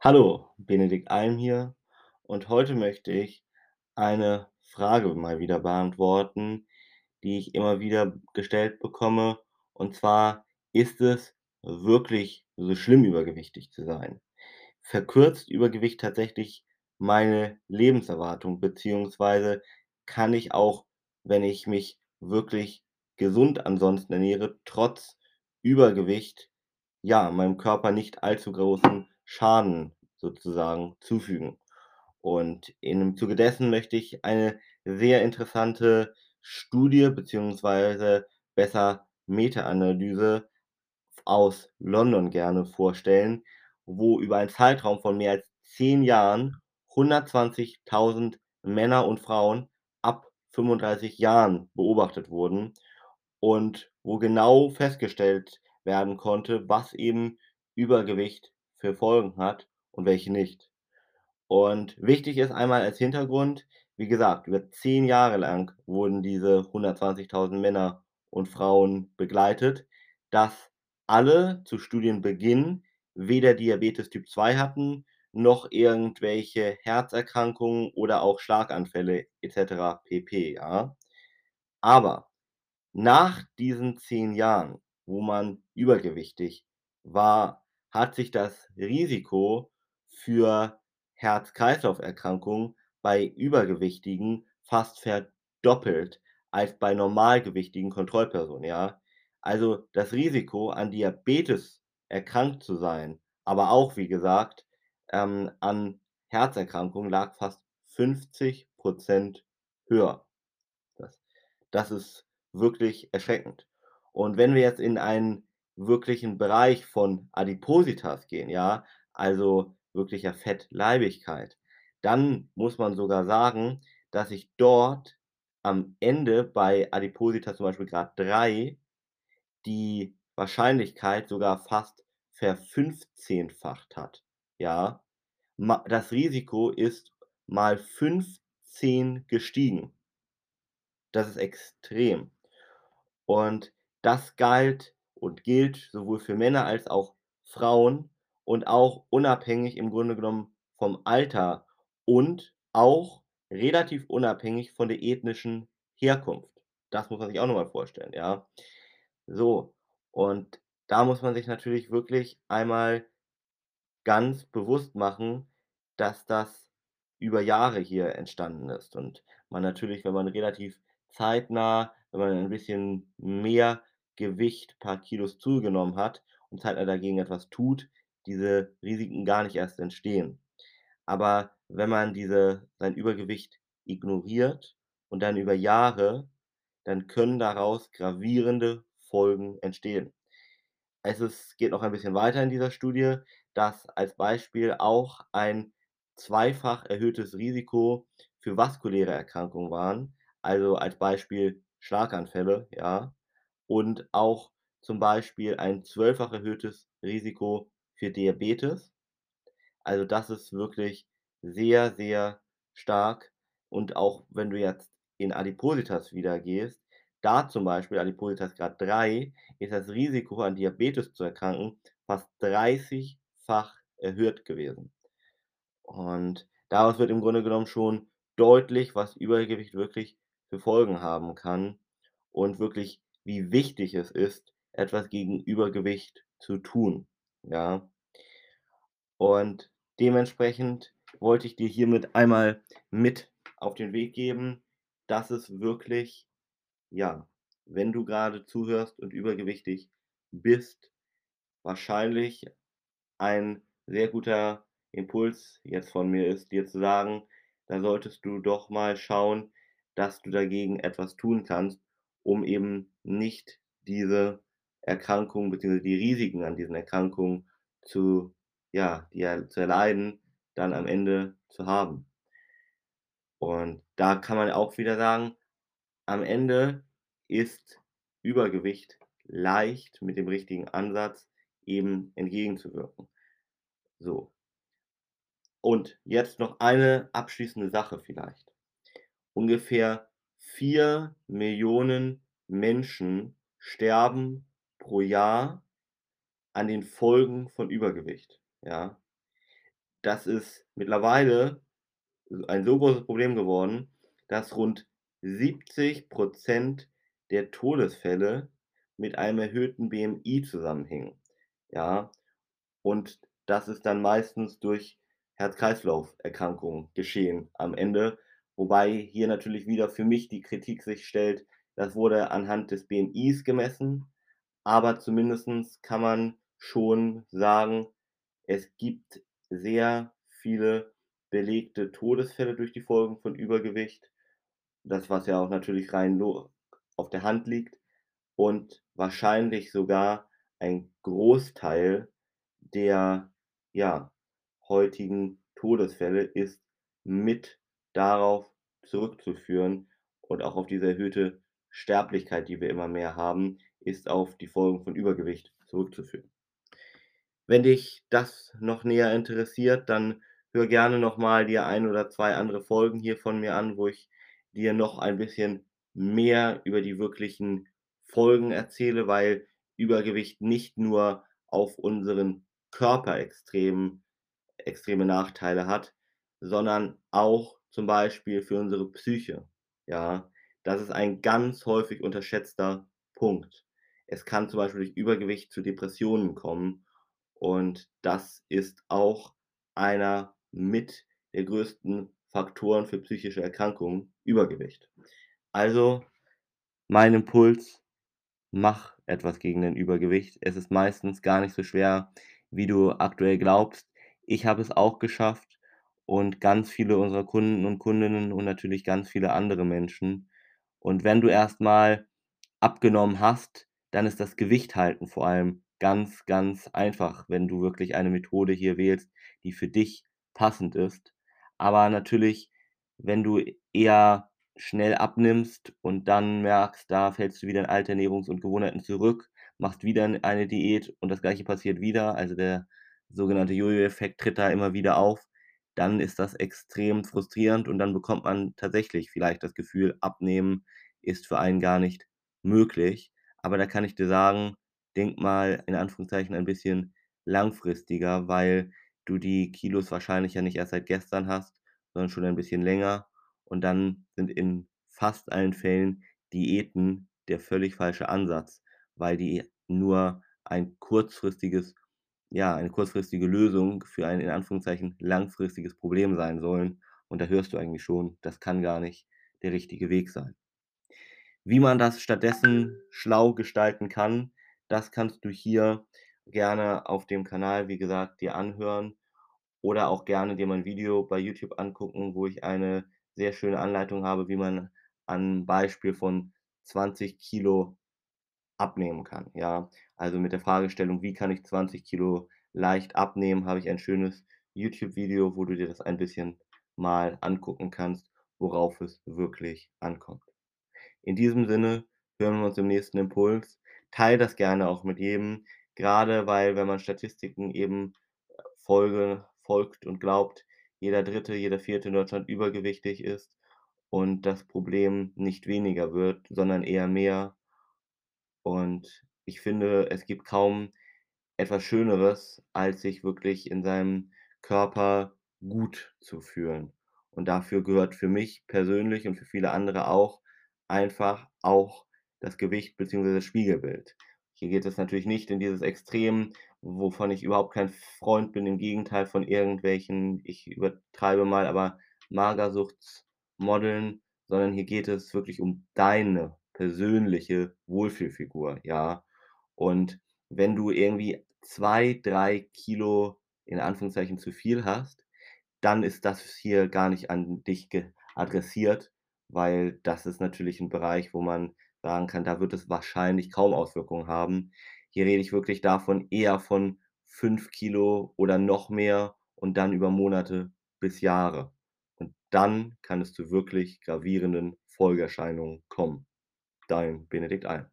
Hallo, Benedikt Alm hier und heute möchte ich eine Frage mal wieder beantworten, die ich immer wieder gestellt bekomme. Und zwar: Ist es wirklich so schlimm, übergewichtig zu sein? Verkürzt Übergewicht tatsächlich meine Lebenserwartung, beziehungsweise kann ich auch, wenn ich mich wirklich gesund ansonsten ernähre, trotz Übergewicht, ja, meinem Körper nicht allzu großen Schaden sozusagen zufügen? Und im Zuge dessen möchte ich eine sehr interessante Studie beziehungsweise besser Meta-Analyse aus London gerne vorstellen, wo über einen Zeitraum von mehr als 10 Jahren 120.000 Männer und Frauen ab 35 Jahren beobachtet wurden und wo genau festgestellt werden konnte, was eben Übergewicht für Folgen hat und welche nicht. Und wichtig ist einmal als Hintergrund, wie gesagt, über 10 Jahre lang wurden diese 120.000 Männer und Frauen begleitet, dass alle zu Studienbeginn weder Diabetes Typ 2 hatten, noch irgendwelche Herzerkrankungen oder auch Schlaganfälle et cetera pp., ja? Aber nach diesen 10 Jahren, wo man übergewichtig war, hat sich das Risiko für Herz-Kreislauf-Erkrankungen bei Übergewichtigen fast verdoppelt als bei normalgewichtigen Kontrollpersonen, ja? Also, das Risiko, an Diabetes erkrankt zu sein, aber auch, wie gesagt, ähm, an Herzerkrankungen lag fast 50 % höher. Das das ist wirklich erschreckend. Und wenn wir jetzt in einen wirklichen Bereich von Adipositas gehen, ja, also wirklicher Fettleibigkeit, dann muss man sogar sagen, dass sich dort am Ende bei Adipositas zum Beispiel Grad 3 die Wahrscheinlichkeit sogar fast verfünfzehnfacht hat, ja? Das Risiko ist mal 15 gestiegen. Das ist extrem. Und das galt und gilt sowohl für Männer als auch Frauen und auch unabhängig im Grunde genommen vom Alter und auch relativ unabhängig von der ethnischen Herkunft. Das muss man sich auch noch mal vorstellen, ja? So, und da muss man sich natürlich wirklich einmal ganz bewusst machen, dass das über Jahre hier entstanden ist und man natürlich, wenn man relativ zeitnah wenn man ein bisschen mehr Gewicht, paar Kilos zugenommen hat und zeitnah dagegen etwas tut, diese Risiken gar nicht erst entstehen. Aber wenn man diese sein Übergewicht ignoriert und dann über Jahre, dann können daraus gravierende Folgen entstehen. Es ist geht noch ein bisschen weiter in dieser Studie, dass als Beispiel auch ein zweifach erhöhtes Risiko für vaskuläre Erkrankungen waren, also als Beispiel Schlaganfälle, ja, und auch zum Beispiel ein zwölffach erhöhtes Risiko für Diabetes. Also, das ist wirklich sehr, sehr stark. Und auch wenn du jetzt in Adipositas wieder gehst, da zum Beispiel Adipositas Grad 3, ist das Risiko, an Diabetes zu erkranken, fast 30-fach erhöht gewesen. Und daraus wird im Grunde genommen schon deutlich, was Übergewicht wirklich für Folgen haben kann und wirklich, wie wichtig es ist, etwas gegen Übergewicht zu tun, ja? Und dementsprechend wollte ich dir hiermit einmal mit auf den Weg geben, dass es wirklich, ja, wenn du grade zuhörst und übergewichtig bist, wahrscheinlich ein sehr guter Impuls jetzt von mir ist, dir zu sagen, da solltest du doch mal schauen, dass du dagegen etwas tun kannst, um eben nicht diese Erkrankung beziehungsweise die Risiken an diesen Erkrankungen zu ja, die er zu erleiden, dann am Ende zu haben. Und da kann man auch wieder sagen, am Ende ist Übergewicht leicht mit dem richtigen Ansatz eben entgegenzuwirken. So. Und jetzt noch eine abschließende Sache vielleicht. Ungefähr 4.000.000 Menschen sterben pro Jahr an den Folgen von Übergewicht, ja? das ist mittlerweile ein so großes Problem geworden, dass rund 70 % der Todesfälle mit einem erhöhten BMI zusammenhängen, ja? Und das ist dann meistens durch Herz-Kreislauf-Erkrankungen geschehen am Ende, wobei hier natürlich wieder für mich die Kritik sich stellt, das wurde anhand des BMIs gemessen, aber zumindestens kann man schon sagen, es gibt sehr viele belegte Todesfälle durch die Folgen von Übergewicht. Das, was ja auch natürlich rein auf der Hand liegt und wahrscheinlich sogar ein Großteil der, ja, heutigen Todesfälle ist mit darauf zurückzuführen und auch auf diese erhöhte Sterblichkeit, die wir immer mehr haben, ist auf die Folgen von Übergewicht zurückzuführen. Wenn dich das noch näher interessiert, dann hör gerne noch mal dir 1 oder 2 andere Folgen hier von mir an, wo ich dir noch ein bisschen mehr über die wirklichen Folgen erzähle, weil Übergewicht nicht nur auf unseren Körper extrem extreme Nachteile hat, sondern auch zum Beispiel für unsere Psyche, ja? Das ist ein ganz häufig unterschätzter Punkt. Es kann zum Beispiel durch Übergewicht zu Depressionen kommen und das ist auch einer mit der größten Faktoren für psychische Erkrankungen, Übergewicht. Also, mein Impuls: Mach etwas gegen dein Übergewicht. Es ist meistens gar nicht so schwer, wie du aktuell glaubst. Ich habe es auch geschafft und ganz viele unserer Kunden und Kundinnen und natürlich ganz viele andere Menschen. Und wenn du erst mal abgenommen hast, dann ist das Gewicht halten vor allem ganz, ganz einfach, wenn du wirklich eine Methode hier wählst, die für dich passend ist. Aber natürlich, wenn du eher schnell abnimmst und dann merkst, da fällst du wieder in alte Ernährungs und Gewohnheiten zurück, machst wieder eine Diät und das Gleiche passiert wieder, also der sogenannte Jojo-Effekt tritt da immer wieder auf, dann ist das extrem frustrierend und dann bekommt man tatsächlich vielleicht das Gefühl, Abnehmen ist für einen gar nicht möglich. Aber da kann ich dir sagen, denk mal in Anführungszeichen ein bisschen langfristiger, weil du die Kilos wahrscheinlich ja nicht erst seit gestern hast, sondern schon ein bisschen länger. Und dann sind in fast allen Fällen Diäten der völlig falsche Ansatz, weil die nur ein kurzfristiges ja, eine kurzfristige Lösung für ein in Anführungszeichen langfristiges Problem sein sollen. Und da hörst du eigentlich schon, das kann gar nicht der richtige Weg sein. Wie man das stattdessen schlau gestalten kann, das kannst du hier gerne auf dem Kanal, wie gesagt, dir anhören oder auch gerne dir mein Video bei YouTube angucken, wo ich eine sehr schöne Anleitung habe, wie man am Beispiel von 20 Kilo abnehmen kann, ja? Also, mit der Fragestellung: „Wie kann ich 20 Kilo leicht abnehmen?“, habe ich ein schönes YouTube-Video, wo du dir das ein bisschen mal angucken kannst, worauf es wirklich ankommt. In diesem Sinne hören wir uns im nächsten Impuls. Teile das gerne auch mit jedem, grade weil, wenn man Statistiken eben, äh, folge folgt und glaubt, jeder Dritte, jeder Vierte in Deutschland übergewichtig ist und das Problem nicht weniger wird, sondern eher mehr. Und ich finde, es gibt kaum etwas Schöneres, als sich wirklich in seinem Körper gut zu fühlen. Und dafür gehört für mich persönlich und für viele andere auch einfach auch das Gewicht beziehungsweise das Spiegelbild. Hier geht es natürlich nicht in dieses Extrem, wovon ich überhaupt kein Freund bin, im Gegenteil von irgendwelchen, ich übertreibe mal, aber Magersuchts-Modeln, sondern hier geht es wirklich um deine persönliche Wohlfühlfigur, ja? Und wenn du irgendwie 2, 3 Kilo in Anführungszeichen zu viel hast, dann ist das hier gar nicht an dich adressiert, weil das ist natürlich 'n Bereich, wo man sagen kann, da wird es wahrscheinlich kaum Auswirkungen haben. Hier rede ich wirklich davon eher von 5 Kilo oder noch mehr und dann über Monate bis Jahre. Und dann kann es zu wirklich gravierenden Folgeerscheinungen kommen. Dein Benedikt Alm.